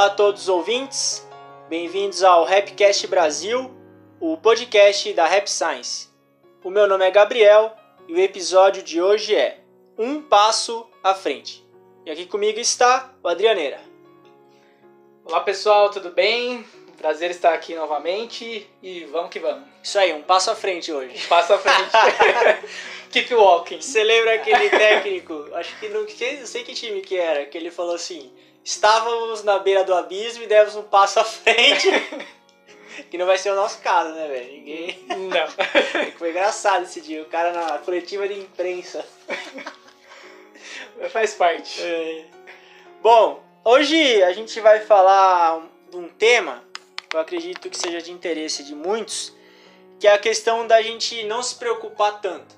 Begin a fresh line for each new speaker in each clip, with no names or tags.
Olá a todos os ouvintes, bem-vindos ao Rapcast Brasil, o podcast da Rap Science. O meu nome é Gabriel e o episódio de hoje é Um Passo à Frente. E aqui comigo está o Adrianeira.
Olá pessoal, tudo bem? Prazer estar aqui novamente e vamos que vamos.
Isso aí, um passo à frente hoje.
Um passo à frente. Keep walking.
Você lembra aquele técnico? Acho que não, não sei que time que era, que ele falou assim: estávamos na beira do abismo e demos um passo à frente. que não vai ser o nosso caso, né, velho? Ninguém.
Não.
Foi engraçado esse dia, o cara na coletiva de imprensa.
Faz parte.
É. Bom, hoje a gente vai falar de um tema que eu acredito que seja de interesse de muitos, que é a questão da gente não se preocupar tanto.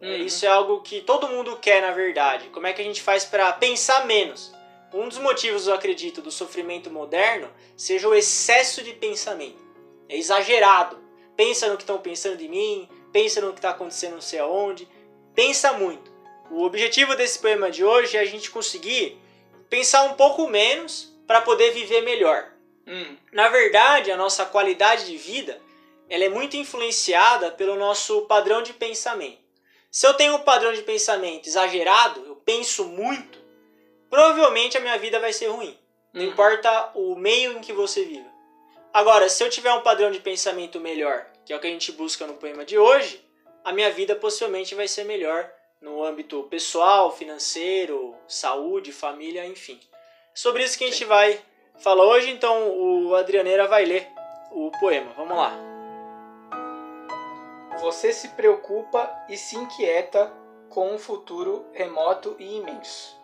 É,
Uhum.
Isso é algo que todo mundo quer, na verdade. Como é que a gente faz para pensar menos? Um dos motivos, eu acredito, do sofrimento moderno seja o excesso de pensamento. É exagerado. Pensa no que estão pensando de mim, pensa no que está acontecendo não sei aonde, pensa muito. O objetivo desse poema de hoje é a gente conseguir pensar um pouco menos para poder viver melhor.
Hum,
Na verdade, a nossa qualidade de vida ela é muito influenciada pelo nosso padrão de pensamento. Se eu tenho um padrão de pensamento exagerado, eu penso muito, provavelmente a minha vida vai ser ruim. Não
Uhum.
importa o meio em que você viva. Agora, se eu tiver um padrão de pensamento melhor, que é o que a gente busca no poema de hoje, a minha vida possivelmente vai ser melhor no âmbito pessoal, financeiro, saúde, família, enfim. Sobre isso que a gente vai falar hoje, então o Adrianeira vai ler o poema. Vamos lá.
Você se preocupa e se inquieta com um futuro remoto e imenso.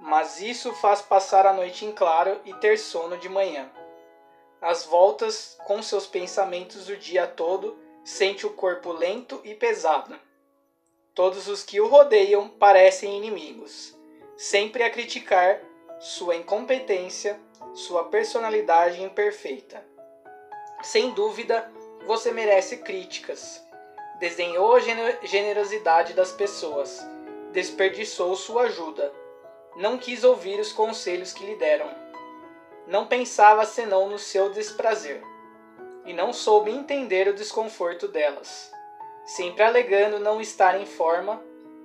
Mas isso faz passar a noite em claro e ter sono de manhã. Às voltas com seus pensamentos o dia todo, sente o corpo lento e pesado. Todos os que o rodeiam parecem inimigos, sempre a criticar sua incompetência, sua personalidade imperfeita. Sem dúvida, você merece críticas. Desdenhou a gener- generosidade das pessoas, desperdiçou sua ajuda, não quis ouvir os conselhos que lhe deram. Não pensava senão no seu desprazer, e não soube entender o desconforto delas. Sempre alegando não estar em forma,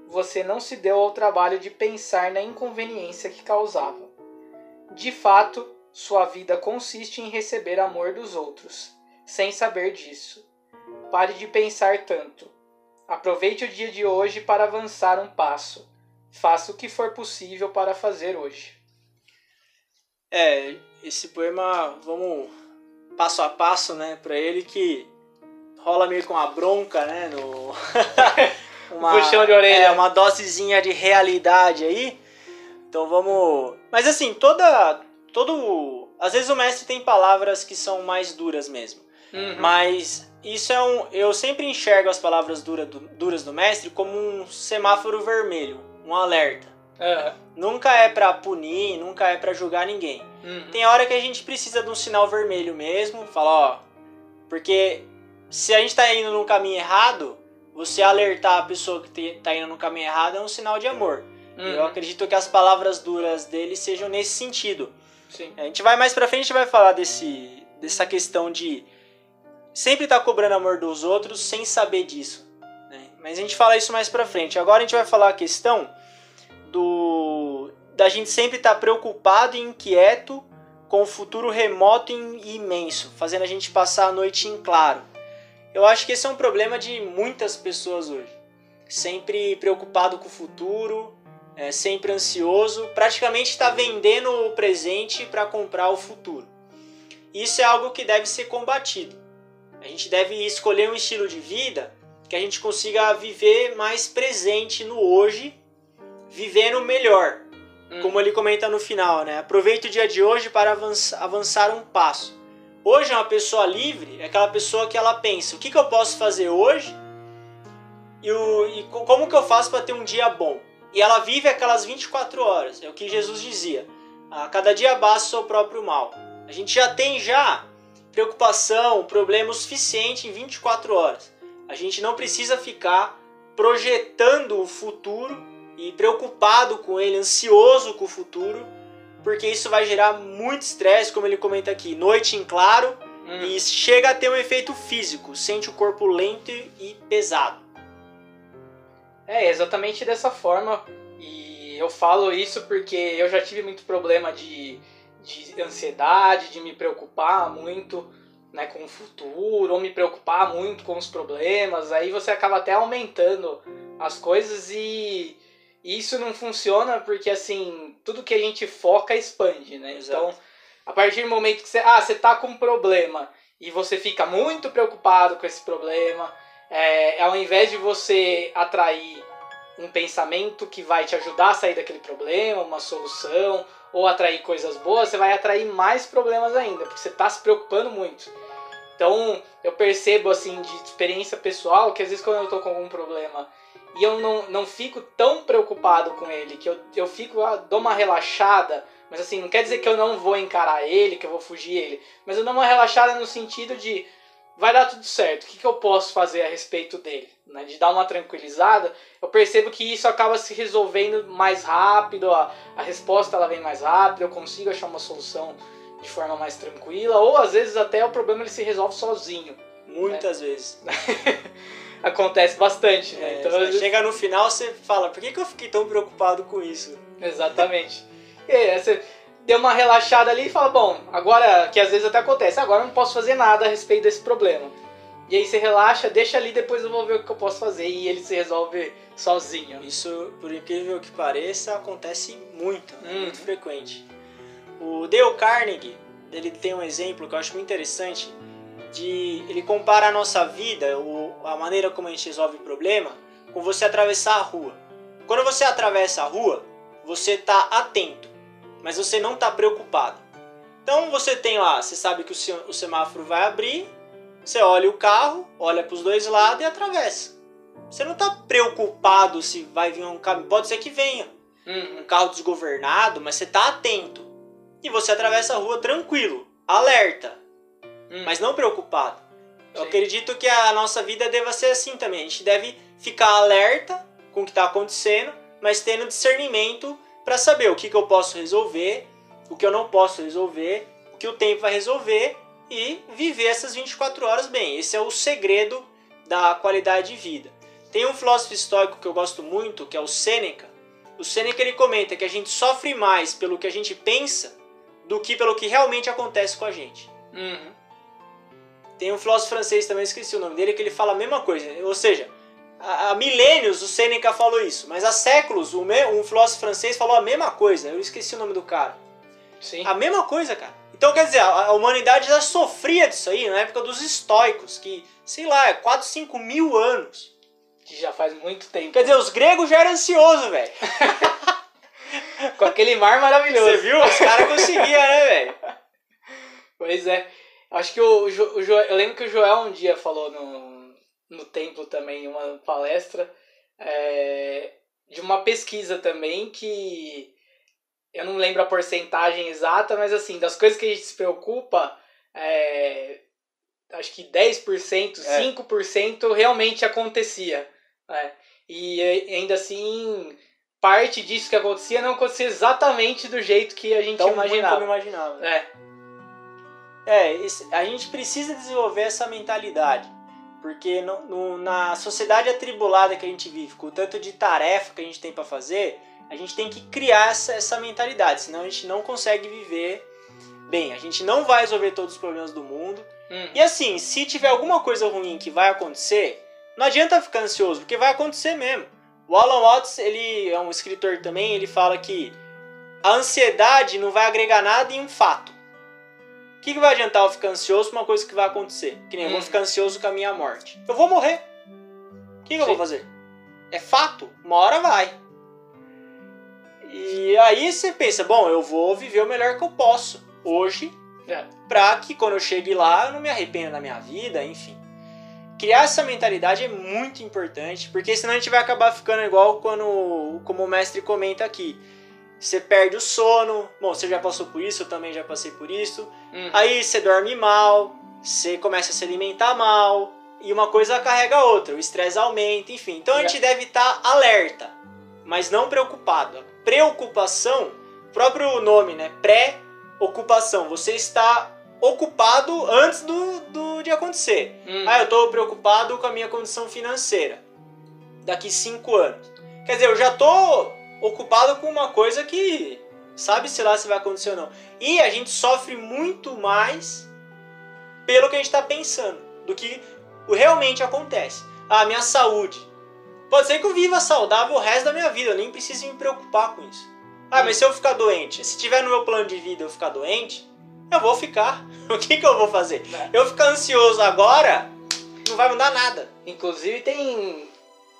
você não se deu ao trabalho de pensar na inconveniência que causava. De fato, sua vida consiste em receber amor dos outros, sem saber disso. Pare de pensar tanto. Aproveite o dia de hoje para avançar um passo. Faça o que for possível para fazer hoje.
É, esse poema, vamos passo a passo, né, pra ele que rola meio com uma bronca, né, no... uma,
Puxão de orelha.
É, uma dosezinha de realidade aí. Então vamos... Mas assim, toda... Todo... Às vezes o mestre tem palavras que são mais duras mesmo.
Uhum.
Mas isso é um. Eu sempre enxergo as palavras dura, duras do mestre como um semáforo vermelho, um alerta.
Aham.
Nunca é pra punir, nunca é pra julgar ninguém.
Uhum.
Tem hora que a gente precisa de um sinal vermelho mesmo, falar, ó. Porque se a gente tá indo num caminho errado, você alertar a pessoa que te- tá indo no caminho errado é um sinal de amor. Eu
Uhum.
acredito que as palavras duras dele sejam nesse sentido.
Sim.
A gente vai mais pra frente, a gente vai falar desse, dessa questão de sempre estar cobrando amor dos outros sem saber disso. Mas a gente fala isso mais pra frente. Agora a gente vai falar a questão do da gente sempre estar preocupado e inquieto com o futuro remoto e imenso, fazendo a gente passar a noite em claro. Eu acho que esse é um problema de muitas pessoas hoje. Sempre preocupado com o futuro, é, sempre ansioso, praticamente está vendendo o presente para comprar o futuro. Isso é algo que deve ser combatido. A gente deve escolher um estilo de vida que a gente consiga viver mais presente no hoje, vivendo melhor.
Uhum.
Como ele comenta no final, né? Aproveite o dia de hoje para avança- avançar um passo. Hoje é uma pessoa livre, é aquela pessoa que ela pensa: o que, que eu posso fazer hoje e, o, e co- como que eu faço para ter um dia bom? E ela vive aquelas 24 horas, é o que Jesus dizia. A cada dia basta o seu próprio mal. A gente já tem já preocupação, problema o suficiente em 24 horas. A gente não precisa ficar projetando o futuro e preocupado com ele, ansioso com o futuro, porque isso vai gerar muito estresse, como ele comenta aqui, noite em claro,
Hum.
e chega a ter um efeito físico, sente o corpo lento e pesado.
É exatamente dessa forma. E eu falo isso porque eu já tive muito problema de, de ansiedade, de me preocupar muito né, com o futuro, ou me preocupar muito com os problemas. Aí você acaba até aumentando as coisas e isso não funciona porque assim, tudo que a gente foca expande, né?
Exato.
Então, a partir do momento que você, ah, você tá com um problema e você fica muito preocupado com esse problema, é, ao invés de você atrair um pensamento que vai te ajudar a sair daquele problema, uma solução, ou atrair coisas boas, você vai atrair mais problemas ainda, porque você está se preocupando muito. Então, eu percebo, assim, de experiência pessoal, que às vezes quando eu tô com algum problema e eu não, não fico tão preocupado com ele, que eu, eu fico, ah, dou uma relaxada, mas assim, não quer dizer que eu não vou encarar ele, que eu vou fugir ele, mas eu dou uma relaxada no sentido de vai dar tudo certo, o que, que eu posso fazer a respeito dele? Né? De dar uma tranquilizada, eu percebo que isso acaba se resolvendo mais rápido, a, a resposta ela vem mais rápido, eu consigo achar uma solução de forma mais tranquila, ou às vezes até o problema ele se resolve sozinho.
Muitas vezes.
Acontece bastante, né?
É,
então, às vezes-
Chega no final, você fala, por que, que eu fiquei tão preocupado com isso?
Exatamente. E aí, você deu uma relaxada ali e fala, bom, agora, que às vezes até acontece, agora eu não posso fazer nada a respeito desse problema. E aí você relaxa, deixa ali, depois eu vou ver o que eu posso fazer. E ele se resolve sozinho.
Isso, por incrível que pareça, acontece muito, né?
Hum.
muito frequente. O Dale Carnegie, ele tem um exemplo que eu acho muito interessante, de ele compara a nossa vida, a maneira como a gente resolve o problema, com você atravessar a rua. Quando você atravessa a rua, você está atento, mas você não está preocupado. Então você tem lá, você sabe que o, se- o semáforo vai abrir, você olha o carro, olha para os dois lados e atravessa. Você não está preocupado se vai vir um caminho, pode ser que venha
Uhum.
um carro desgovernado, mas você tá atento. E você atravessa a rua tranquilo, alerta,
Hum.
mas não preocupado. Eu
Sim.
acredito que a nossa vida deva ser assim também. A gente deve ficar alerta com o que está acontecendo, mas tendo discernimento para saber o que, que eu posso resolver, o que eu não posso resolver, o que o tempo vai resolver e viver essas 24 horas bem. Esse é o segredo da qualidade de vida. Tem um filósofo estoico que eu gosto muito, que é o Sêneca. O Sêneca ele comenta que a gente sofre mais pelo que a gente pensa do que pelo que realmente acontece com a gente.
Uhum.
Tem um filósofo francês também, esqueci o nome dele, que ele fala a mesma coisa. Ou seja, há milênios o Sêneca falou isso, mas há séculos o me- um filósofo francês falou a mesma coisa. Eu esqueci o nome do cara.
Sim.
A mesma coisa, cara. Então, quer dizer, a a humanidade já sofria disso aí na época dos estoicos, que, sei lá, é 4, 5 mil anos.
Que já faz muito tempo.
Quer dizer, os gregos já eram ansiosos, velho.
Com aquele mar maravilhoso.
Você viu? Os caras conseguiam, né, velho?
Pois é. Acho que o, Jo- o Joel, eu lembro que o Joel um dia falou no, no templo também, uma palestra, é, de uma pesquisa também que eu não lembro a porcentagem exata, mas assim, das coisas que a gente se preocupa, é, acho que 10%,
É.
5% realmente acontecia. né? E ainda assim, parte disso que acontecia não acontecia exatamente do jeito que a gente
Tão
imaginava.
como imaginava.
É,
É, a gente precisa desenvolver essa mentalidade. Porque no- no- na sociedade atribulada que a gente vive, com o tanto de tarefa que a gente tem para fazer, a gente tem que criar essa, essa mentalidade, senão a gente não consegue viver bem. A gente não vai resolver todos os problemas do mundo.
Hum.
E assim, se tiver alguma coisa ruim que vai acontecer, não adianta ficar ansioso, porque vai acontecer mesmo. O Alan Watts, ele é um escritor também, ele fala que a ansiedade não vai agregar nada em um fato. O que, que vai adiantar eu ficar ansioso por uma coisa que vai acontecer? Que nem eu vou
Hum.
ficar ansioso com a minha morte. Eu vou morrer. O que, que eu vou fazer? É fato, uma hora vai. E aí você pensa, bom, eu vou viver o melhor que eu posso hoje,
É.
pra que quando eu chegue lá eu não me arrependa da minha vida, enfim. Criar essa mentalidade é muito importante, porque senão a gente vai acabar ficando igual quando, como o mestre comenta aqui. Você perde o sono, bom, você já passou por isso, eu também já passei por isso.
Hum.
Aí você dorme mal, você começa a se alimentar mal, e uma coisa carrega a outra, o estresse aumenta, enfim. Então a gente deve estar alerta, mas não preocupado. A preocupação próprio nome, né? Pré-ocupação. Você está ocupado antes do, do de acontecer.
Hum.
Ah, eu estou preocupado com a minha condição financeira daqui cinco anos. Quer dizer, eu já estou ocupado com uma coisa que sabe-se lá se vai acontecer ou não. E a gente sofre muito mais pelo que a gente está pensando do que realmente acontece. Ah, minha saúde. Pode ser que eu viva saudável o resto da minha vida, eu nem preciso me preocupar com isso. Ah, mas se eu ficar doente, se tiver no meu plano de vida eu ficar doente, eu vou ficar. O que, que eu vou fazer?
É.
Eu ficar ansioso agora, não vai mudar nada.
Inclusive tem,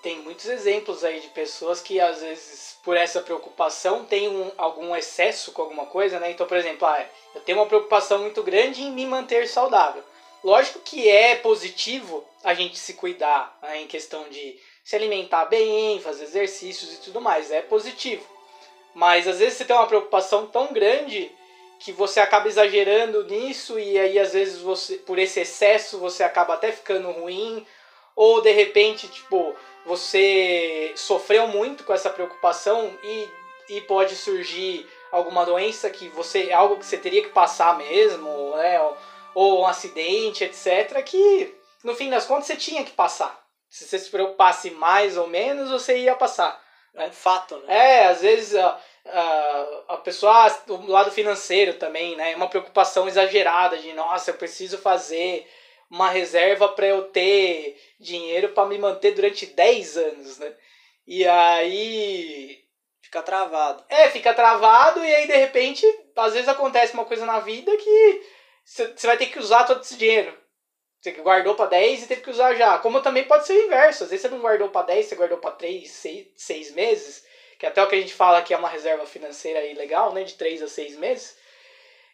tem muitos exemplos aí de pessoas que às vezes por essa preocupação tem um, algum excesso com alguma coisa, né? Então, por exemplo, ah, eu tenho uma preocupação muito grande em me manter saudável. Lógico que é positivo a gente se cuidar né, em questão de se alimentar bem, fazer exercícios e tudo mais, é positivo. Mas às vezes você tem uma preocupação tão grande que você acaba exagerando nisso e aí às vezes você por esse excesso você acaba até ficando ruim ou de repente tipo você sofreu muito com essa preocupação e, e pode surgir alguma doença que você algo que você teria que passar mesmo né ou, ou um acidente etc que no fim das contas você tinha que passar se você se preocupasse mais ou menos você ia passar
É um fato, né?
é, às vezes a, a, a pessoa, ah, do lado financeiro também, né? Uma preocupação exagerada de, nossa, eu preciso fazer uma reserva para eu ter dinheiro para me manter durante 10 anos, né? E aí.
Fica travado.
É, fica travado e aí de repente, às vezes acontece uma coisa na vida que você vai ter que usar todo esse dinheiro. Você guardou para 10 e teve que usar já. Como também pode ser o inverso. Às vezes você não guardou para 10, você guardou para 3, 6, 6 meses. Que é até o que a gente fala que é uma reserva financeira aí legal, né? De 3 a 6 meses.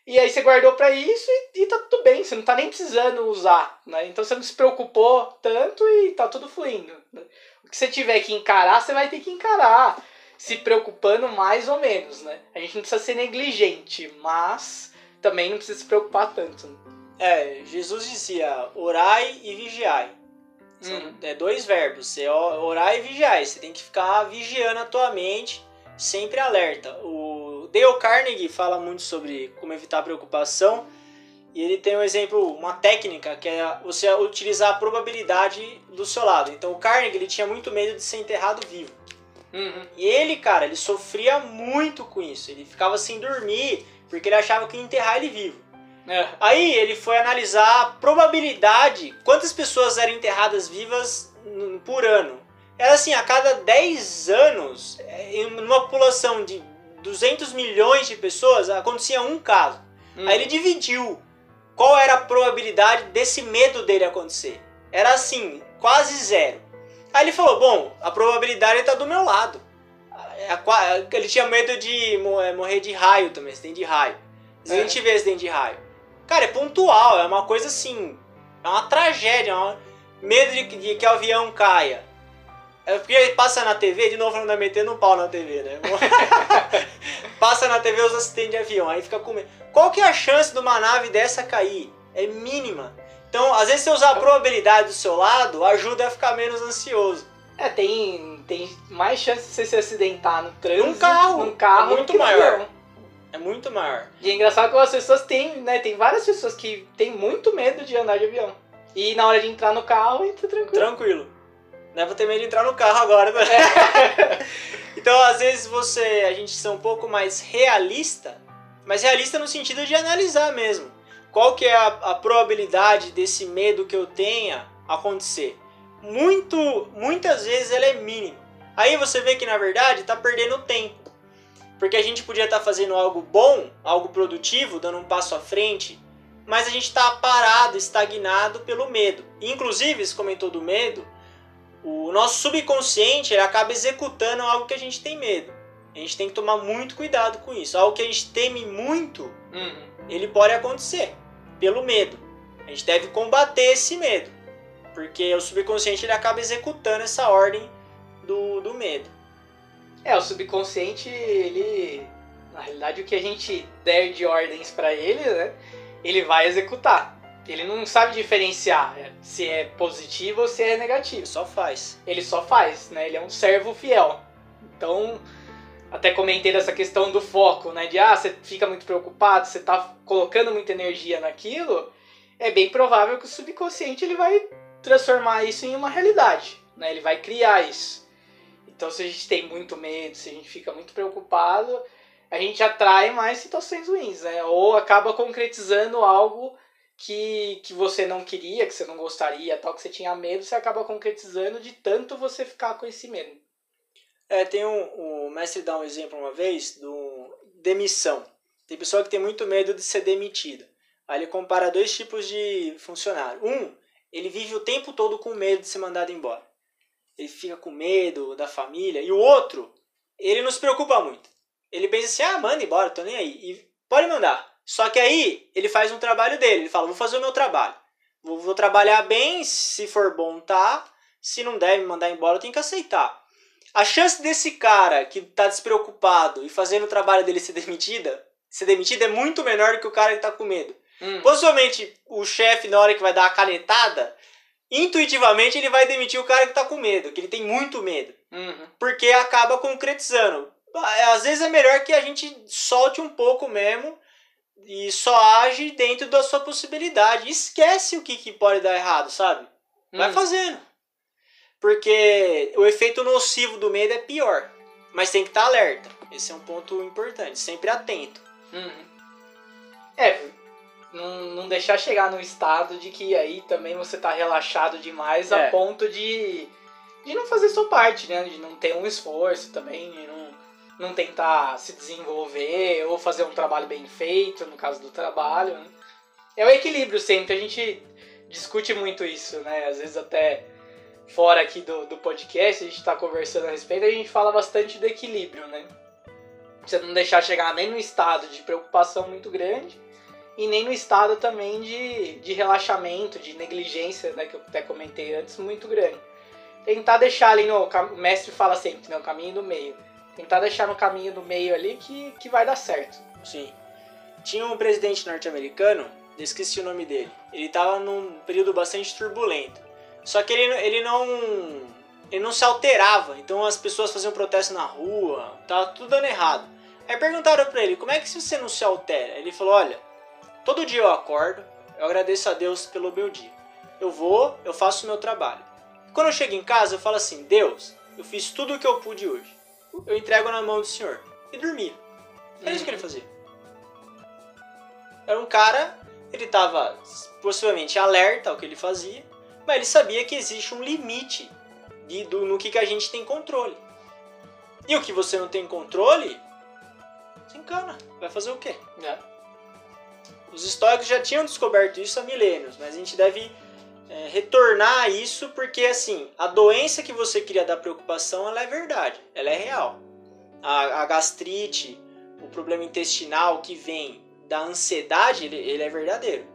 E aí você guardou para isso e, e tá tudo bem. Você não tá nem precisando usar, né? Então você não se preocupou tanto e tá tudo fluindo. né? O que você tiver que encarar, você vai ter que encarar. Se preocupando mais ou menos, né? A gente não precisa ser negligente, mas também não precisa se preocupar tanto. né?
É, Jesus dizia orai e vigiai. São
Uhum.
é dois verbos, você orar e vigiar. Você tem que ficar vigiando a tua mente, sempre alerta. O Dale Carnegie fala muito sobre como evitar a preocupação. E ele tem um exemplo, uma técnica que é você utilizar a probabilidade do seu lado. Então o Carnegie ele tinha muito medo de ser enterrado vivo.
Uhum.
E ele, cara, ele sofria muito com isso. Ele ficava sem dormir porque ele achava que ia enterrar ele vivo.
É.
Aí ele foi analisar a probabilidade, quantas pessoas eram enterradas vivas por ano. Era assim, a cada 10 anos, é, em uma população de 200 milhões de pessoas, acontecia um caso.
Hum.
Aí ele dividiu qual era a probabilidade desse medo dele acontecer. Era assim, quase zero. Aí ele falou, bom, a probabilidade está do meu lado. É a Ele tinha medo de é, morrer de raio também, acidente de raio. Se a
É.
gente vê acidente de raio. Cara, é pontual, é uma coisa assim. É uma tragédia, é uma... medo de, que- de que o avião caia. É porque passa na TV, de novo não metendo um pau na TV, né? passa na TV os acidentes de avião, aí fica com medo. Qual que é a chance de uma nave dessa cair? É mínima. Então, às vezes, você usar a probabilidade do seu lado ajuda a ficar menos ansioso.
É, tem, tem mais chance de você se acidentar no trânsito,
Num carro.
num carro
É muito maior.
avião.
É muito maior.
E é engraçado que as pessoas têm, né? Tem várias pessoas que têm muito medo de andar de avião. E na hora de entrar no carro, entra tranquilo.
Tranquilo. Não é pra ter medo de entrar no carro agora. Né? então, às vezes, você. A gente ser um pouco mais realista, mas realista no sentido de analisar mesmo. Qual que é a, a probabilidade desse medo que eu tenha acontecer? Muito, muitas vezes ela é mínima. Aí você vê que na verdade tá perdendo tempo. Porque a gente podia estar fazendo algo bom, algo produtivo, dando um passo à frente, mas a gente está parado, estagnado pelo medo. Inclusive, você comentou do medo, o nosso subconsciente ele acaba executando algo que a gente tem medo. A gente tem que tomar muito cuidado com isso. Algo que a gente teme muito,
Uhum.
ele pode acontecer pelo medo. A gente deve combater esse medo, porque o subconsciente ele acaba executando essa ordem do, do medo.
É, o subconsciente, ele. Na realidade, o que a gente der de ordens pra ele, né? Ele vai executar. Ele não sabe diferenciar é, se é positivo ou se é negativo.
Só faz.
Ele só faz, né? Ele é um servo fiel. Então, até comentei dessa questão do foco, né? De ah, você fica muito preocupado, você tá colocando muita energia naquilo, é bem provável que o subconsciente ele vai transformar isso em uma realidade, né? Ele vai criar isso. Então, se a gente tem muito medo, se a gente fica muito preocupado, a gente atrai mais situações ruins, né? Ou acaba concretizando algo que, que você não queria, que você não gostaria, tal, que você tinha medo, você acaba concretizando de tanto você ficar com esse medo.
É, tem um, o mestre dá um exemplo uma vez do demissão. Tem pessoa que tem muito medo de ser demitida. Aí ele compara dois tipos de funcionário. Um, ele vive o tempo todo com medo de ser mandado embora. Ele fica com medo da família. E o outro, ele não se preocupa muito. Ele pensa assim: ah, manda embora, tô nem aí. E pode mandar. Só que aí ele faz um trabalho dele. Ele fala: vou fazer o meu trabalho. Vou, vou trabalhar bem, se for bom, tá. Se não deve me mandar embora, eu tenho que aceitar. A chance desse cara que tá despreocupado e fazendo o trabalho dele ser demitida, ser demitido é muito menor do que o cara que tá com medo. Hum. Possivelmente o chefe, na hora que vai dar a canetada, intuitivamente ele vai demitir o cara que tá com medo, que ele tem muito medo. Uhum. Porque acaba concretizando. Às vezes é melhor que a gente solte um pouco mesmo e só age dentro da sua possibilidade. Esquece o que, que pode dar errado, sabe? Vai uhum. fazendo. Porque o efeito nocivo do medo é pior. Mas tem que estar alerta. Esse é um ponto importante. Sempre atento.
Uhum. É, não, não deixar chegar no estado de que aí também você tá relaxado demais é. a ponto de, de não fazer sua parte, né? De não ter um esforço também, de não, não tentar se desenvolver ou fazer um trabalho bem feito, no caso do trabalho. Né? É o equilíbrio sempre, a gente discute muito isso, né? Às vezes até fora aqui do, do podcast, a gente está conversando a respeito, a gente fala bastante do equilíbrio, né? Você não deixar chegar nem no estado de preocupação muito grande e nem no estado também de, de relaxamento, de negligência, né, que eu até comentei antes, muito grande. Tentar deixar ali no. O mestre fala sempre, né? O caminho do meio. Tentar deixar no caminho do meio ali que, que vai dar certo.
Sim. Tinha um presidente norte-americano, esqueci o nome dele. Ele estava num período bastante turbulento. Só que ele, ele não. Ele não se alterava. Então as pessoas faziam protesto na rua, tava tudo dando errado. Aí perguntaram pra ele, como é que você não se altera? Ele falou, olha, todo dia eu acordo, eu agradeço a Deus pelo meu dia. Eu vou, eu faço o meu trabalho. Quando eu chego em casa, eu falo assim, Deus, eu fiz tudo o que eu pude hoje. Eu entrego na mão do Senhor. E dormia. Era isso que ele fazia. Era um cara, ele estava possivelmente alerta ao que ele fazia, mas ele sabia que existe um limite de, do, no que, que a gente tem controle. E o que você não tem controle, se encana. Vai fazer o quê? É. Os históricos já tinham descoberto isso há milênios, mas a gente deve é, retornar a isso porque, assim, a doença que você cria da preocupação, ela é verdade, ela é real. A, a gastrite, o problema intestinal que vem da ansiedade, ele, ele é verdadeiro.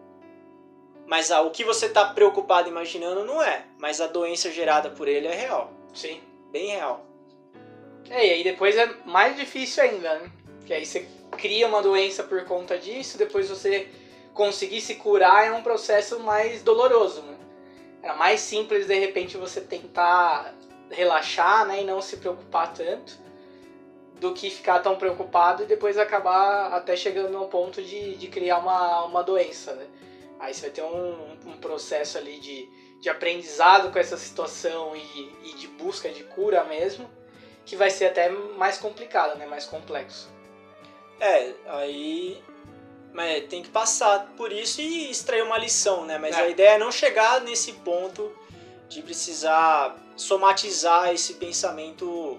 Mas ah, o que você está preocupado imaginando não é. Mas a doença gerada por ele é real.
Sim.
Bem real.
É, e aí depois é mais difícil ainda, né? Porque aí você cria uma doença por conta disso, depois você conseguir se curar é um processo mais doloroso, né? É mais simples de repente você tentar relaxar, né, e não se preocupar tanto, do que ficar tão preocupado e depois acabar até chegando ao ponto de, de criar uma, uma doença, né? Aí você vai ter um, um processo ali de, de aprendizado com essa situação e, e de busca de cura mesmo, que vai ser até mais complicado, né? Mais complexo.
É, aí mas tem que passar por isso e extrair uma lição, né? Mas é. a ideia é não chegar nesse ponto de precisar somatizar esse pensamento.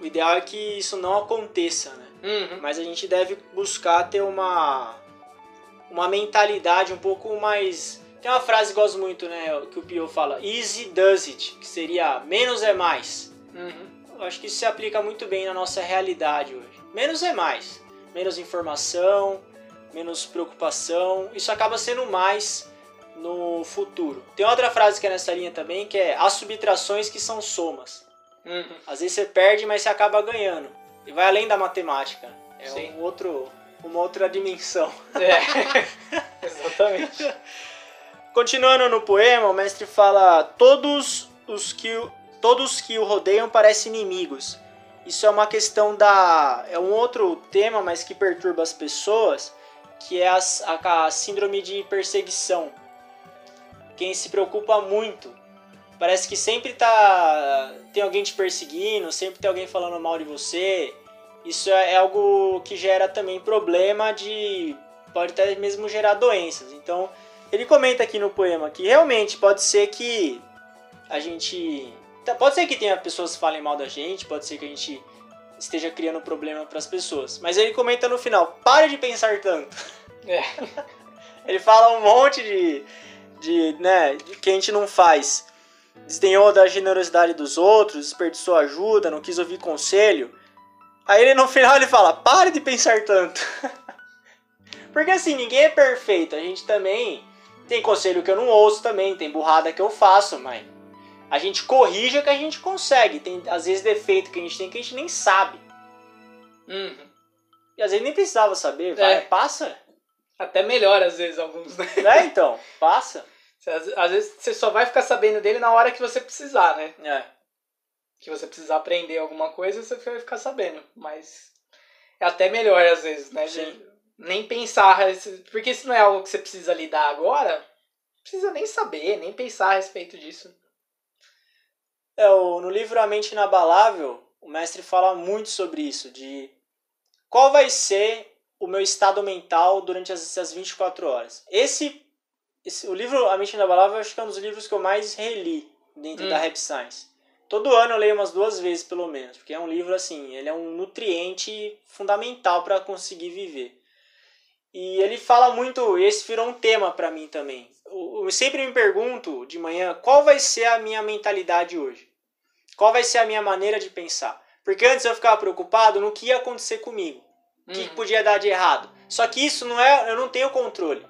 O ideal é que isso não aconteça, né? Uhum. Mas a gente deve buscar ter uma uma mentalidade um pouco mais. Tem uma frase que eu gosto muito, né? Que o Pio fala: Easy does it, que seria menos é mais. Uhum. Eu acho que isso se aplica muito bem na nossa realidade hoje. Menos é mais. Menos informação, menos preocupação. Isso acaba sendo mais no futuro. Tem outra frase que é nessa linha também, que é as subtrações que são somas. Uhum. Às vezes você perde, mas você acaba ganhando. E vai além da matemática. É Sim. um outro uma outra dimensão.
É, exatamente.
Continuando no poema, o mestre fala: todos os que todos que o rodeiam parecem inimigos. isso é uma questão da. É um outro tema, mas que perturba as pessoas, que é a, a, a síndrome de perseguição. Quem se preocupa muito. Parece que sempre tá. Tem alguém te perseguindo, sempre tem alguém falando mal de você. Isso é, é algo que gera também problema de. Pode até mesmo gerar doenças. Então, ele comenta aqui no poema que realmente pode ser que a gente. Tá, pode ser que tenha pessoas que falem mal da gente, pode ser que a gente esteja criando problema para as pessoas. Mas ele comenta no final: pare de pensar tanto. É. ele fala um monte de, de, né, de que a gente não faz. Desdenhou da generosidade dos outros, desperdiçou ajuda, não quis ouvir conselho. Aí ele no final ele fala: pare de pensar tanto. Porque assim, ninguém é perfeito. A gente também tem conselho que eu não ouço também, tem burrada que eu faço, mas a gente corrige o que a gente consegue. Tem às vezes defeito que a gente tem que a gente nem sabe.
Uhum.
E às vezes nem precisava saber, vai, é. passa.
Até melhor às vezes alguns, né?
É, então, passa.
Às, vezes você só vai ficar sabendo dele na hora que você precisar, né?
É.
Que você precisar aprender alguma coisa, você vai ficar sabendo. Mas é até melhor às vezes, né?
Sim
nem pensar, porque se não é algo que você precisa lidar agora, não precisa nem saber, nem pensar a respeito disso.
É, no livro A Mente Inabalável, o mestre fala muito sobre isso, de qual vai ser o meu estado mental durante essas 24 horas. Esse, esse o livro A Mente Inabalável acho que é um dos livros que eu mais reli dentro hum. da Rap Science. Todo ano eu leio umas duas vezes pelo menos, porque é um livro assim, ele é um nutriente fundamental para conseguir viver. E ele fala muito, esse virou um tema para mim também. Eu sempre me pergunto de manhã qual vai ser a minha mentalidade hoje. Qual vai ser a minha maneira de pensar? Porque antes eu ficava preocupado no que ia acontecer comigo. O que, uhum. podia dar de errado. Só que isso não é, eu não tenho controle.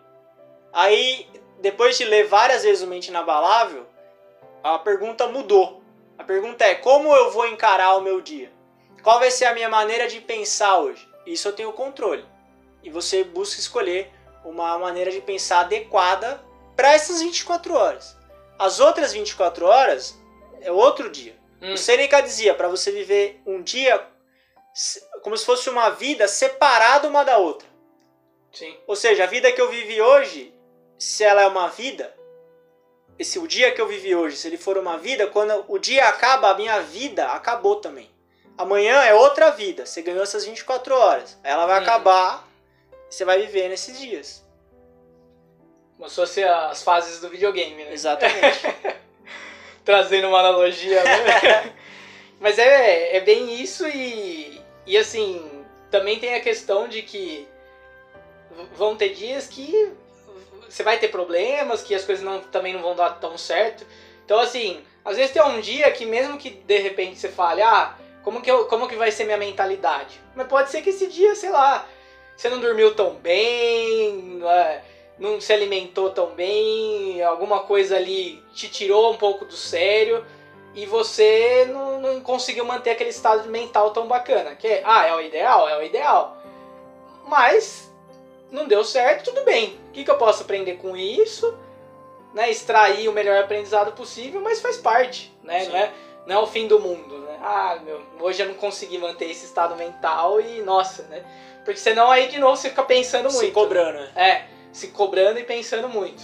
Aí, depois de ler várias vezes o Mente Inabalável, a pergunta mudou. A pergunta é: como eu vou encarar o meu dia? Qual vai ser a minha maneira de pensar hoje? Isso eu tenho controle e você busca escolher uma maneira de pensar adequada para essas 24 horas. As outras 24 horas é outro dia. Hum. O Seneca dizia para você viver um dia como se fosse uma vida separada uma da outra.
Sim.
Ou seja, a vida que eu vivi hoje, se ela é uma vida, esse o dia que eu vivi hoje, se ele for uma vida, quando o dia acaba, a minha vida acabou também. Amanhã é outra vida. Você ganhou essas 24 horas. Ela vai hum. acabar você vai viver nesses dias.
Como se fosse as fases do videogame, né?
Exatamente.
Trazendo uma analogia, né? Mas é, é bem isso e, e assim, também tem a questão de que vão ter dias que você vai ter problemas, que as coisas não, também não vão dar tão certo. Então, assim, às vezes tem um dia que mesmo que de repente você fale, ah, como que, eu, como que vai ser minha mentalidade? Mas pode ser que esse dia, sei lá, você não dormiu tão bem, é, não se alimentou tão bem, alguma coisa ali te tirou um pouco do sério e você não, não conseguiu manter aquele estado mental tão bacana. Que é, ah, é o ideal? É o ideal. Mas não deu certo, tudo bem. O que, que eu posso aprender com isso? Né, extrair o melhor aprendizado possível, mas faz parte, né? Não é, não é o fim do mundo, né? Ah, meu, hoje eu não consegui manter esse estado mental e, nossa, né? Porque senão aí de novo você fica pensando muito.
Se cobrando, né?
É, se cobrando e pensando muito.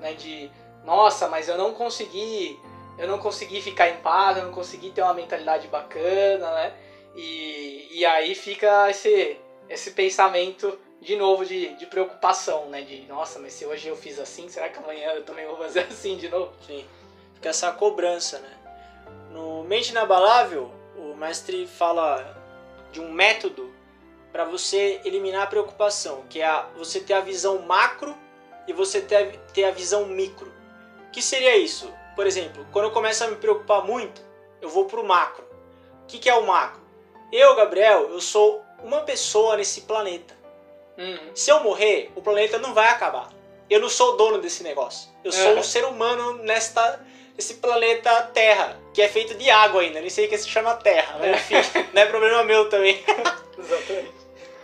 Né? De, nossa, mas eu não consegui. Eu não consegui ficar em paz, eu não consegui ter uma mentalidade bacana, né? E, e aí fica esse, esse pensamento de novo de, de preocupação, né? De nossa, mas se hoje eu fiz assim, será que amanhã eu também vou fazer assim de novo?
Sim. Fica essa cobrança, né? No Mente Inabalável, o mestre fala de um método para você eliminar a preocupação, que é a, você ter a visão macro e você ter, ter a visão micro. O que seria isso? Por exemplo, quando eu começo a me preocupar muito, eu vou para o macro. O que, que é o macro? Eu, Gabriel, eu sou uma pessoa nesse planeta.
Uhum.
Se eu morrer, o planeta não vai acabar. Eu não sou o dono desse negócio. Eu sou uhum. um ser humano nesta, nesse planeta Terra, que é feito de água ainda. Nem sei o que se chama Terra, mas enfim, não é problema meu também.
Exatamente.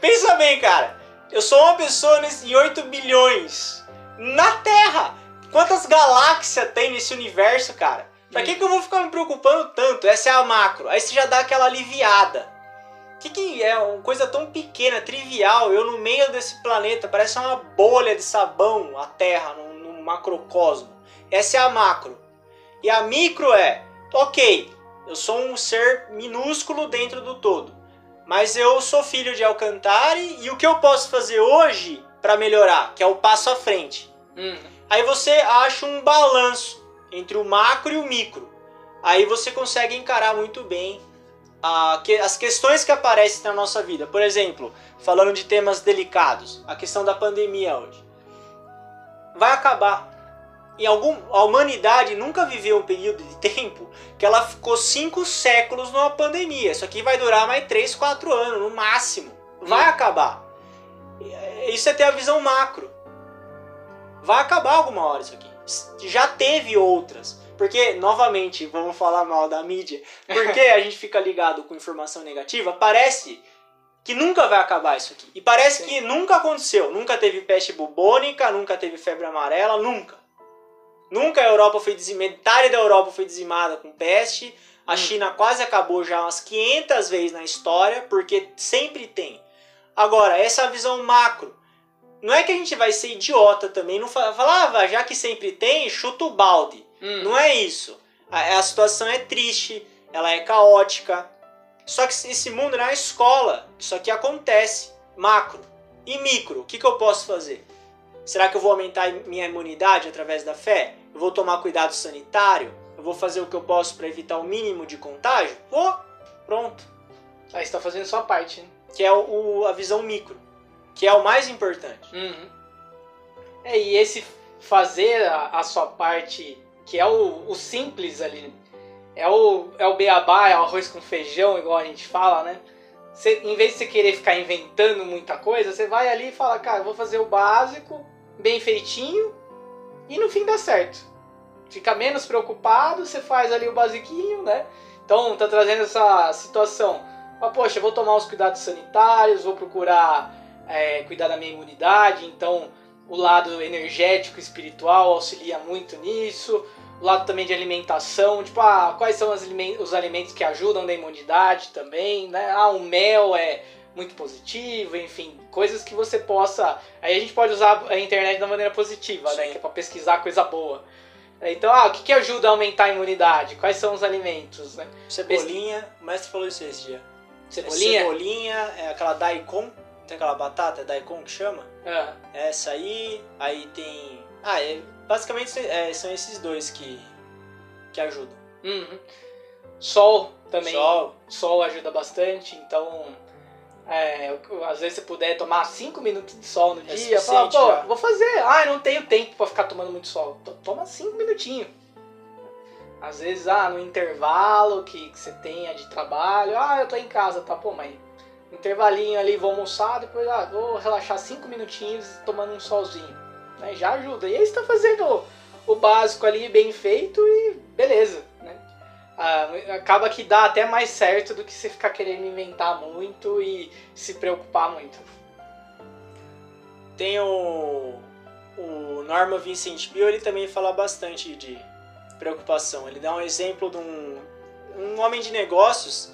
Pensa bem, cara. Eu sou uma pessoa em 8 bilhões. Na Terra! Quantas galáxias tem nesse universo, cara? Pra que, que eu vou ficar me preocupando tanto? Essa é a macro. Aí você já dá aquela aliviada. O que, que é uma coisa tão pequena, trivial? Eu no meio desse planeta, parece uma bolha de sabão, a Terra, no, no macrocosmo. Essa é a macro. E a micro é, ok, eu sou um ser minúsculo dentro do todo. Mas eu sou filho de Alcantari e o que eu posso fazer hoje para melhorar, que é o passo à frente.
Uhum.
Aí você acha um balanço entre o macro e o micro. Aí você consegue encarar muito bem a, que, as questões que aparecem na nossa vida. Por exemplo, falando de temas delicados, a questão da pandemia hoje. Vai acabar em algum, a humanidade nunca viveu um período de tempo que ela ficou cinco séculos numa pandemia. Isso aqui vai durar mais 3, 4 anos, no máximo. Vai acabar. Isso é ter a visão macro. Vai acabar alguma hora isso aqui. Já teve outras. Porque, novamente, vamos falar mal da mídia. Porque a gente fica ligado com informação negativa, parece que nunca vai acabar isso aqui. E parece
Sim.
que nunca aconteceu. Nunca teve peste bubônica, nunca teve febre amarela, nunca. Nunca a Europa foi dizimada, metade da Europa foi dizimada com peste. A
Hum.
China quase acabou já umas 500 vezes na história, porque sempre tem. Agora, essa visão macro. Não é que a gente vai ser idiota também, não fa- falar, ah, já que sempre tem, chuta o balde.
Hum.
Não é isso. A, a situação é triste, ela é caótica. Só que esse mundo não é uma escola. Isso aqui acontece. Macro. E micro, o que, que eu posso fazer? Será que eu vou aumentar minha imunidade através da fé? Eu vou tomar cuidado sanitário? Eu vou fazer o que eu posso para evitar o mínimo de contágio? Vou. Pronto.
Aí você tá fazendo sua parte, né?
Que é o, o- a visão micro. Que é o mais importante.
Uhum. É, e esse fazer a, a sua parte, que é o, o simples ali, é o, é o beabá, é o arroz com feijão, igual a gente fala, né? Você, em vez de você querer ficar inventando muita coisa, você vai ali e fala, cara, eu vou fazer o básico, bem feitinho, e no fim dá certo. Fica menos preocupado, você faz ali o basiquinho, né? Então tá trazendo essa situação. Ah, poxa, vou tomar os cuidados sanitários, vou procurar é, cuidar da minha imunidade, então o lado energético, espiritual auxilia muito nisso. O lado também de alimentação, tipo, ah, quais são os alimentos que ajudam na imunidade também, né? Ah, o mel é muito positivo, enfim, coisas que você possa. Aí a gente pode usar a internet da maneira positiva, né?
Sim.
Que é pra pesquisar coisa boa. Então, ah, o que, que ajuda a aumentar a imunidade? Quais são os alimentos, né?
Cebolinha, o mestre falou isso esse dia.
Cebolinha?
É cebolinha, é aquela daikon, tem aquela batata, é daikon que chama?
Ah,
Essa aí, aí tem. Ah, é, basicamente é, são esses dois que, que ajudam.
uhum. Sol também.
Sol.
Sol ajuda bastante, então é, às vezes você puder tomar 5 minutos de sol no
É
dia, fala, pô,
já.
vou fazer, ah, não tenho tempo pra ficar tomando muito sol. To- Toma 5 minutinhos. Às vezes, ah, no intervalo que, que você tenha de trabalho, ah, eu tô em casa, tá, pô, mas intervalinho ali, vou almoçar, depois, ah, vou relaxar 5 minutinhos tomando um solzinho. Né, já ajuda. E aí você tá fazendo o básico ali bem feito e beleza? Ah, acaba que dá até mais certo do que você ficar querendo inventar muito e se preocupar muito.
Tem o, o Norman Vincent Peale, ele também fala bastante de preocupação. Ele dá um exemplo de um, um homem de negócios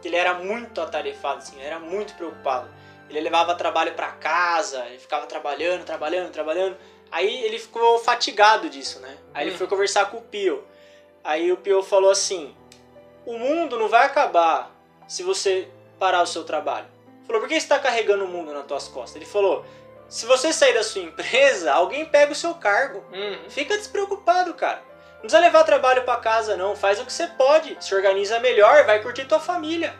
que ele era muito atarefado, assim, ele era muito preocupado. Ele levava trabalho para casa, ele ficava trabalhando, trabalhando, trabalhando. Aí ele ficou fatigado disso, né? Aí ele
Hum.
foi conversar com o Pio. Aí o Pio falou assim: "O mundo não vai acabar se você parar o seu trabalho". Falou: "Por que você está carregando o mundo nas tuas costas?". Ele falou: "Se você sair da sua empresa, alguém pega o seu cargo.
Uhum.
Fica despreocupado, cara. Não precisa levar trabalho pra casa, não. Faz o que você pode. Se organiza melhor, vai curtir tua família.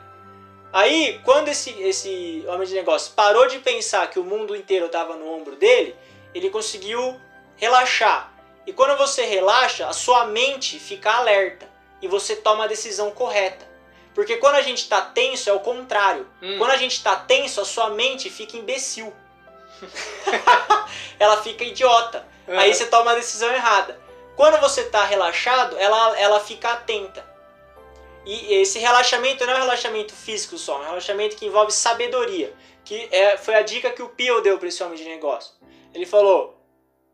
Aí, quando esse, esse homem de negócio parou de pensar que o mundo inteiro estava no ombro dele, ele conseguiu relaxar. E quando você relaxa, a sua mente fica alerta e você toma a decisão correta. Porque quando a gente tá tenso é o contrário.
Hum.
Quando a gente tá tenso, a sua mente fica imbecil. Ela fica idiota.
Uhum.
Aí você toma a decisão errada. Quando você tá relaxado, ela, ela fica atenta. E esse relaxamento não é um relaxamento físico só, é um relaxamento que envolve sabedoria. Que é, foi a dica que o Pio deu para esse homem de negócio. Ele falou: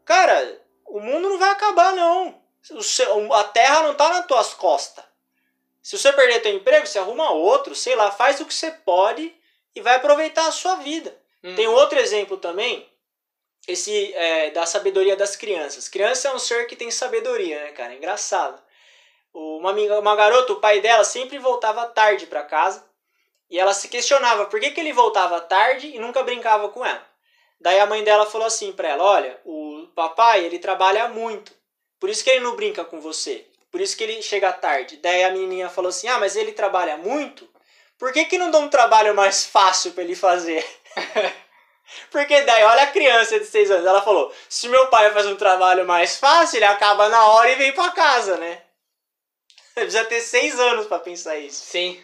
Cara, o mundo não vai acabar, não. Seu, a terra não tá nas tuas costas. Se você perder teu emprego, você arruma outro, sei lá, faz o que você pode e vai aproveitar a sua vida.
Hum.
Tem outro exemplo também, esse é, da sabedoria das crianças. Criança é um ser que tem sabedoria, né, cara? É engraçado. Uma, amiga- uma garota, o pai dela sempre voltava tarde para casa e ela se questionava por que, que ele voltava tarde e nunca brincava com ela. Daí a mãe dela falou assim pra ela: Olha, o papai ele trabalha muito, por isso que ele não brinca com você, por isso que ele chega tarde. Daí a menininha falou assim: Ah, mas ele trabalha muito? Por que, que não dá um trabalho mais fácil pra ele fazer? Porque daí, olha a criança de 6 anos, ela falou: se meu pai faz um trabalho mais fácil, ele acaba na hora e vem pra casa, né? Precisa ter 6 anos pra pensar isso.
Sim.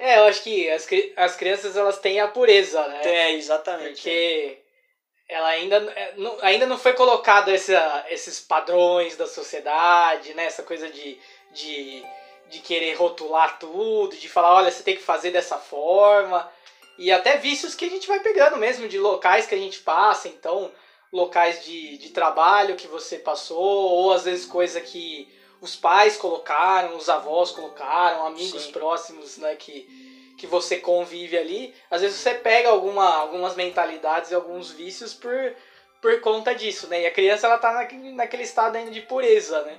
É, eu acho que as, as crianças elas têm a pureza, né?
É, exatamente.
Porque ela ainda, é, não, ainda não foi colocado essa, esses padrões da sociedade, né? Essa coisa de, de, de querer rotular tudo, de falar, olha, você tem que fazer dessa forma. E até vícios que a gente vai pegando mesmo, de locais que a gente passa, então, locais de, de trabalho que você passou, ou às vezes coisa que os pais colocaram, os avós colocaram, amigos
Sim.
próximos, né, que, que você convive ali. Às vezes você pega alguma, algumas mentalidades e alguns vícios por, por conta disso, né? E a criança, ela tá naquele, naquele estado ainda de pureza, né?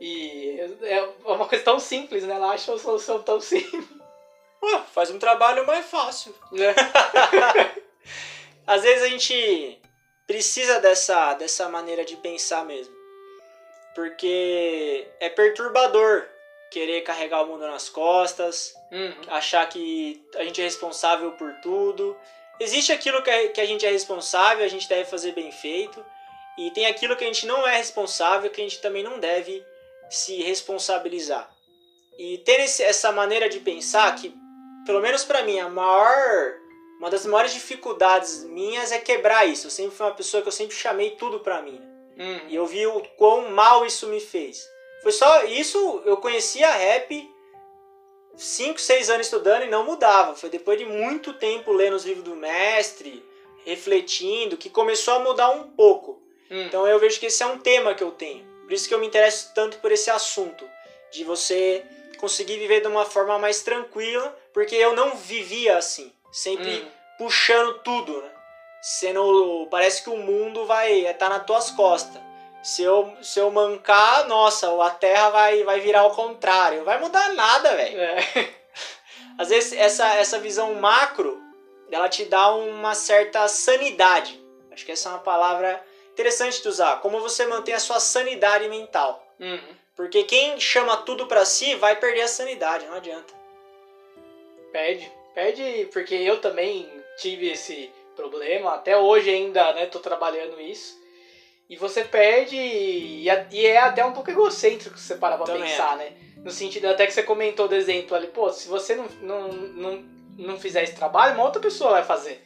E é uma coisa tão simples, né? Ela acha a solução tão simples.
Ué, faz um trabalho mais fácil.
Né?
Às vezes a gente precisa dessa, dessa maneira de pensar mesmo. Porque é perturbador querer carregar o mundo nas costas,
Uhum.
achar que a gente é responsável por tudo. Existe aquilo que a, que a gente é responsável, a gente deve fazer bem feito. E tem aquilo que a gente não é responsável, que a gente também não deve se responsabilizar. E ter esse- essa maneira de pensar que, pelo menos pra mim, a maior. Uma das maiores dificuldades minhas é quebrar isso. Eu sempre fui uma pessoa que eu sempre chamei tudo pra mim.
Uhum.
E eu vi o quão mal isso me fez. Foi só isso, eu conhecia rap 5, 6 anos estudando e não mudava. Foi depois de muito tempo lendo os livros do mestre, refletindo, que começou a mudar um pouco.
Uhum.
Então eu vejo que esse é um tema que eu tenho. Por isso que eu me interesso tanto por esse assunto. De você conseguir viver de uma forma mais tranquila, porque eu não vivia assim. Sempre
Uhum.
puxando tudo, né? Sendo. Parece que o mundo vai estar nas tuas costas. Se eu, se eu mancar, nossa, a terra vai, vai virar ao contrário. Vai mudar nada, velho.
É.
Às vezes essa, essa visão macro, ela te dá uma certa sanidade. Acho que essa é uma palavra interessante de usar. Como você mantém a sua sanidade mental.
Uhum.
Porque quem chama tudo pra si vai perder a sanidade, não adianta.
Perde. Perde porque eu também tive esse problema. Até hoje ainda, né, tô trabalhando isso. E você perde e, a- e é até um pouco egocêntrico se você parar pra
Também é.
pensar, né? No sentido até que você comentou do exemplo ali, pô, se você não, não, não, não fizer esse trabalho, uma outra pessoa vai fazer.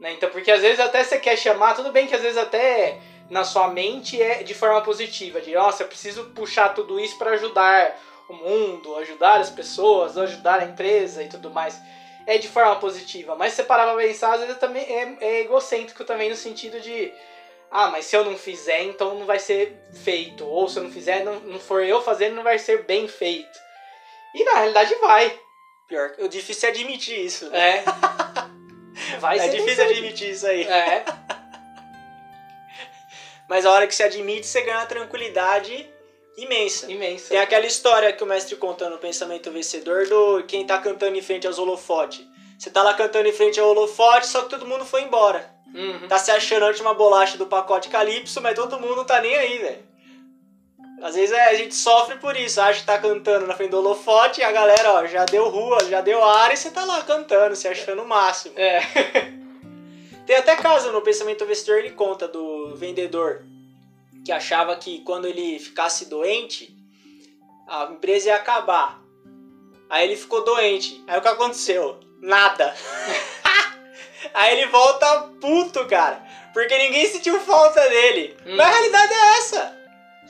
Né? Então, porque às vezes até você quer chamar, tudo bem que às vezes até na sua mente é de forma positiva, de nossa, eu preciso puxar tudo isso para ajudar o mundo, ajudar as pessoas, ajudar a empresa e tudo mais. É de forma positiva, mas se você parar pra pensar, às vezes também é, é egocêntrico também no sentido de ah, mas se eu não fizer, então não vai ser feito. Ou se eu não fizer, não, não for eu fazendo, não vai ser bem feito. E na realidade vai.
Pior, o difícil é admitir isso.
É. Vai
é difícil
feito.
admitir isso aí.
É.
Mas a hora que você admite, você ganha tranquilidade imensa.
Imensa.
Tem aquela história que o mestre conta no Pensamento Vencedor do quem tá cantando em frente aos holofotes. Você tá lá cantando em frente ao holofote, só que todo mundo foi embora.
Uhum.
Tá se achando a última bolacha do pacote Calypso, mas todo mundo tá nem aí, velho. Às vezes é, a gente sofre por isso, acha que tá cantando na frente do holofote e a galera, ó, já deu rua, já deu ar e você tá lá cantando, se achando o máximo.
É.
Tem até caso no Pensamento Vencedor, ele conta do vendedor que achava que quando ele ficasse doente, a empresa ia acabar. Aí ele ficou doente. Aí o que aconteceu? Nada. Aí ele volta puto, cara. Porque ninguém sentiu falta dele.
Hum.
Mas a realidade é essa.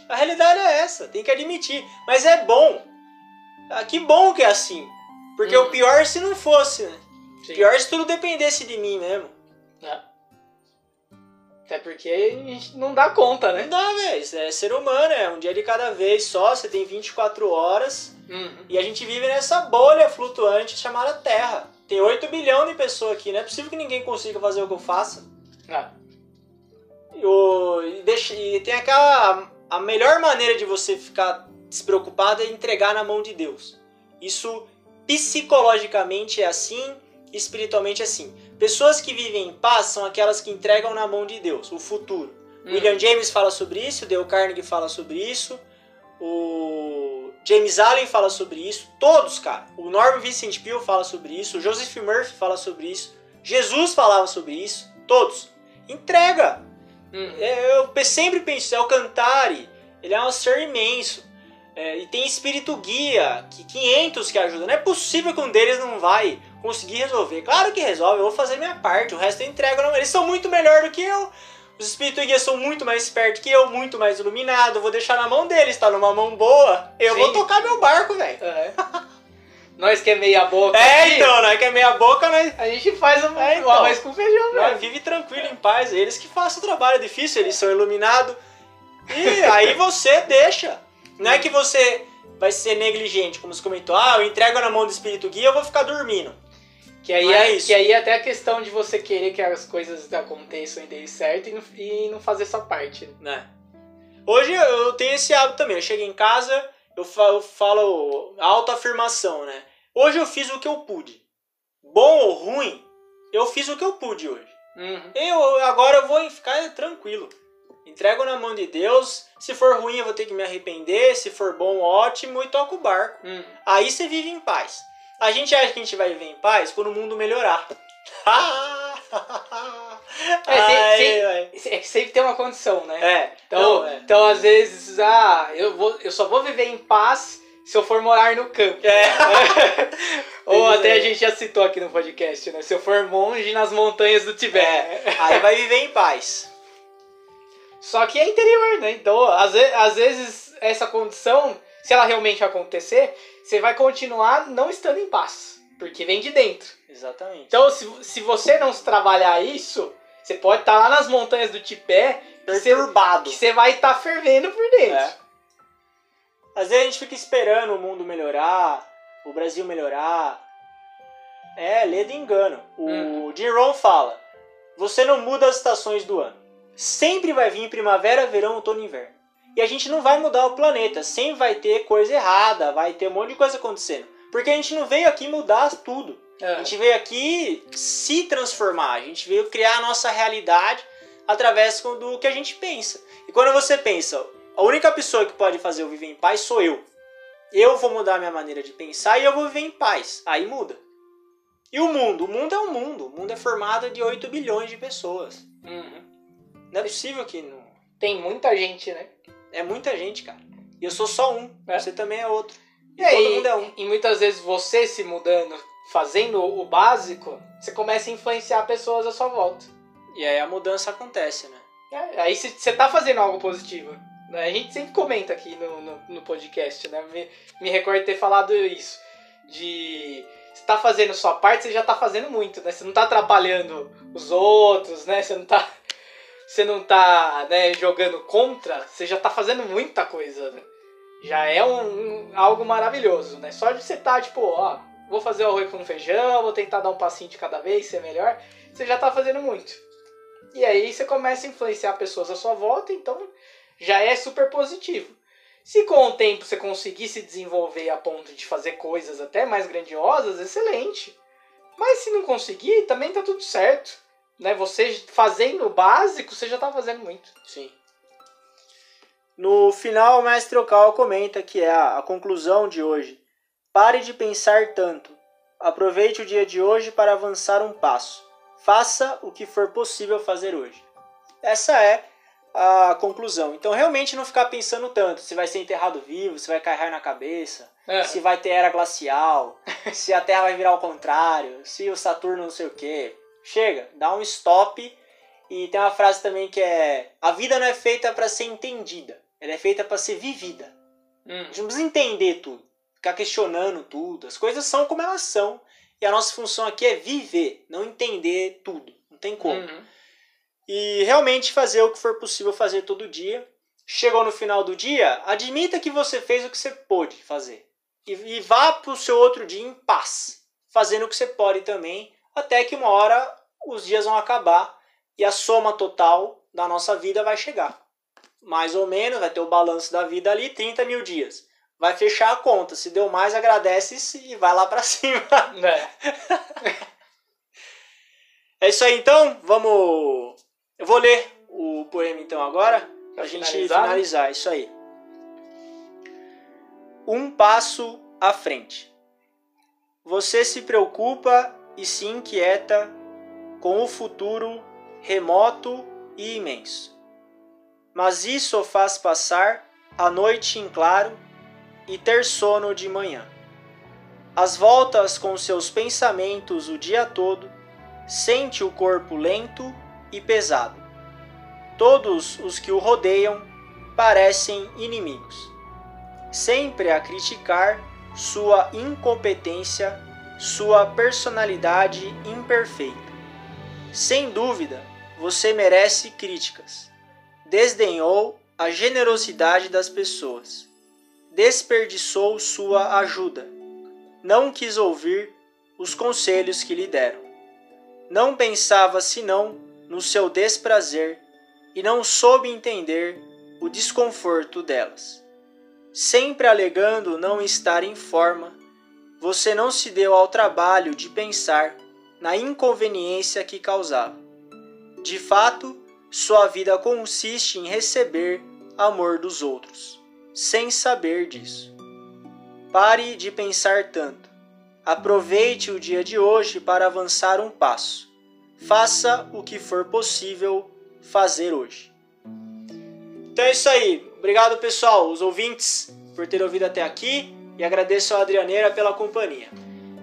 A realidade é essa. Tem que admitir. Mas é bom. Ah, que bom que é assim. Porque
Hum.
o pior se não fosse, né?
Sim.
Pior se tudo dependesse de mim mesmo.
É. Até porque a gente não dá conta, né?
Não dá, velho. É ser humano, é um dia de cada vez só, você tem 24 horas.
Uhum.
E a gente vive nessa bolha flutuante chamada Terra. Tem 8 bilhões de pessoas aqui, não é possível que ninguém consiga fazer o que eu faço.
Ah,
E, o- e deixa- e tem aquela. A melhor maneira de você ficar despreocupado é entregar na mão de Deus. Isso psicologicamente é assim, espiritualmente é assim. Pessoas que vivem em paz são aquelas que entregam na mão de Deus o futuro.
Hum.
William James fala sobre isso, Dale Carnegie fala sobre isso, o James Allen fala sobre isso, todos, cara. O Norman Vincent Peale fala sobre isso, o Joseph Murphy fala sobre isso, Jesus falava sobre isso, todos. Entrega!
Uhum.
É, Eu sempre penso, é o Cantari, ele é um ser imenso. É, e tem espírito guia, que 500 que ajudam. Não é possível que um deles não vai conseguir resolver. Claro que resolve, eu vou fazer minha parte, o resto eu entrego. Não, eles são muito melhor do que eu. Os espíritos guias são muito mais espertos que eu, muito mais iluminado. Vou deixar na mão deles, tá numa mão boa. Eu
Sim.
vou tocar meu barco, velho.
É. Nós que é meia boca.
É,
aqui,
então, é que é meia boca, né?
A gente faz um,
É, então.
arroz com feijão,
Nós
velho.
vive tranquilo, em paz. Eles que façam o trabalho difícil, eles são iluminados. E aí você deixa. Não é que você vai ser negligente, como você comentou. Ah, eu entrego na mão do espírito guia, eu vou ficar dormindo.
Que aí,
é
é,
isso.
que aí é até a questão de você querer que as coisas aconteçam e dê certo e não, e não fazer essa parte.
Né? Hoje eu eu tenho esse hábito também. Eu chego em casa, eu falo, eu falo autoafirmação, né? Hoje eu fiz o que eu pude. Bom ou ruim, eu fiz o que eu pude hoje.
Uhum.
Eu agora eu vou ficar tranquilo. Entrego na mão de Deus. Se for ruim, eu vou ter que me arrepender. Se for bom, ótimo. E toco o barco.
Uhum.
Aí você vive em paz. A gente acha que a gente vai viver em paz quando o mundo melhorar.
É, sem-
Ai,
sem-
ai.
É que sempre tem uma condição, né?
É,
Então,
não, é.
então às vezes, ah, eu, vou, eu só vou viver em paz se eu for morar no campo.
É.
Ou até
é.
a gente já citou aqui no podcast, né? Se eu for monge nas montanhas do Tibete.
É, aí vai viver em paz.
Só que é interior, né? Então, às, ve- às vezes, essa condição, se ela realmente acontecer, você vai continuar não estando em paz. Porque vem de dentro.
Exatamente.
Então, se, se você não trabalhar isso, você pode estar lá nas montanhas do você,
Perturbado.
que você vai estar fervendo por dentro.
É. Às vezes a gente fica esperando o mundo melhorar, o Brasil melhorar. É, lê de engano. O
Uhum.
Jim Rohn fala: você não muda as estações do ano. Sempre vai vir primavera, verão, outono e inverno. E a gente não vai mudar o planeta. Sempre vai ter coisa errada, vai ter um monte de coisa acontecendo. Porque a gente não veio aqui mudar tudo. A
É.
gente veio aqui se transformar, a gente veio criar a nossa realidade através do que a gente pensa. E quando você pensa, a única pessoa que pode fazer eu viver em paz sou eu. Eu vou mudar a minha maneira de pensar e eu vou viver em paz. Aí muda. E o mundo? O mundo é um mundo. O mundo é formado de 8 bilhões de pessoas.
Uhum.
Não é possível que não.
Tem muita gente, né?
É muita gente, cara. E eu sou só um.
É.
Você também é outro. E
É,
todo
e,
mundo é um.
e muitas vezes você se mudando, fazendo o básico, você começa a influenciar pessoas à sua volta.
E aí a mudança acontece, né?
É, aí você- tá fazendo algo positivo. né? A gente sempre comenta aqui no, no, no podcast, né? Me, me recordo de ter falado isso. De você tá fazendo sua parte, você já tá fazendo muito, né? Você não tá atrapalhando os outros, né? Você não tá. Você não tá né, jogando contra, você já tá fazendo muita coisa, né? Já é um, um- algo maravilhoso, né? Só de você tá, tipo, ó, vou fazer o arroz com feijão, vou tentar dar um passinho de cada vez, ser melhor, você já tá fazendo muito. E aí você começa a influenciar pessoas à sua volta, então já é super positivo. Se com o tempo você conseguir se desenvolver a ponto de fazer coisas até mais grandiosas, excelente. Mas se não conseguir, também tá tudo certo. Né? Você fazendo o básico, você já tá fazendo muito.
Sim. No final, o mestre Okal comenta que é a, a conclusão de hoje. Pare de pensar tanto. Aproveite o dia de hoje para avançar um passo. Faça o que for possível fazer hoje. Essa é a conclusão. Então, realmente não ficar pensando tanto se vai ser enterrado vivo, se vai cair na cabeça,
É.
se vai ter era glacial, se a Terra vai virar ao contrário, se o Saturno não sei o que. Chega, dá um stop. E tem uma frase também que é: A vida não é feita para ser entendida, ela é feita para ser vivida. A
Hum.
gente não precisa entender tudo, ficar questionando tudo. As coisas são como elas são. E a nossa função aqui é viver, não entender tudo. Não tem como.
Uhum.
e realmente fazer o que for possível fazer todo dia. Chegou no final do dia, admita que você fez o que você pôde fazer. E, e vá para o seu outro dia em paz, fazendo o que você pode também, até que uma hora os dias vão acabar e a soma total da nossa vida vai chegar. Mais ou menos, vai ter o balanço da vida ali, 30 mil dias. Vai fechar a conta. Se deu mais, agradece e vai lá para cima. É. é isso aí então. Vamos. Eu vou ler o poema então agora. Pra, gente finalizar, né? finalizar. Isso aí. Um passo à frente. Você se preocupa e se inquieta com o futuro remoto e imenso. Mas isso faz passar a noite em claro e ter sono de manhã. As voltas com seus pensamentos o dia todo, sente o corpo lento e pesado. Todos os que o rodeiam parecem inimigos, sempre a criticar sua incompetência, sua personalidade imperfeita. Sem dúvida, você merece críticas. Desdenhou a generosidade das pessoas. Desperdiçou sua ajuda. Não quis ouvir os conselhos que lhe deram. Não pensava senão no seu desprazer e não soube entender o desconforto delas. Sempre alegando não estar em forma, você não se deu ao trabalho de pensar na inconveniência que causava. De fato, sua vida consiste em receber amor dos outros, sem saber disso. Pare de pensar tanto. Aproveite o dia de hoje para avançar um passo. Faça o que for possível fazer hoje. Então é isso aí. Obrigado, pessoal, os ouvintes, por ter ouvido até aqui e agradeço a Adrianeira pela companhia.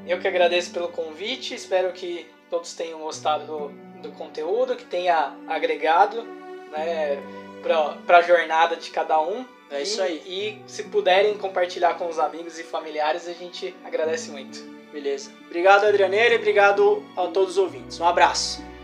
Eu que agradeço pelo convite, espero que todos tenham gostado do, do conteúdo, que tenha agregado né, para a jornada de cada um.
É isso aí.
E se puderem compartilhar com os amigos e familiares, a gente agradece muito.
Beleza. Obrigado, Adrianeira, e obrigado a todos os ouvintes. Um abraço.